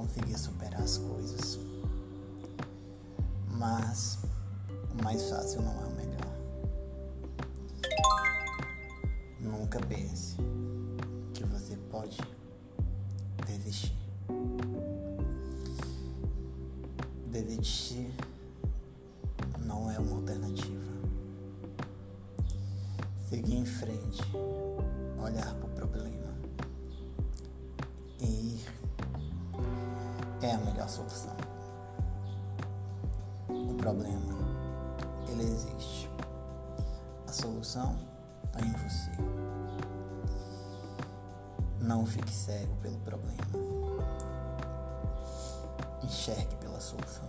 conseguia superar as coisas. Mas o mais fácil não é o melhor. Nunca pense que você pode desistir. Desistir não é uma alternativa. Seguir em frente, olhar para o é a melhor solução. O problema, ele existe. A solução está em você. Não fique cego pelo problema. Enxergue pela solução.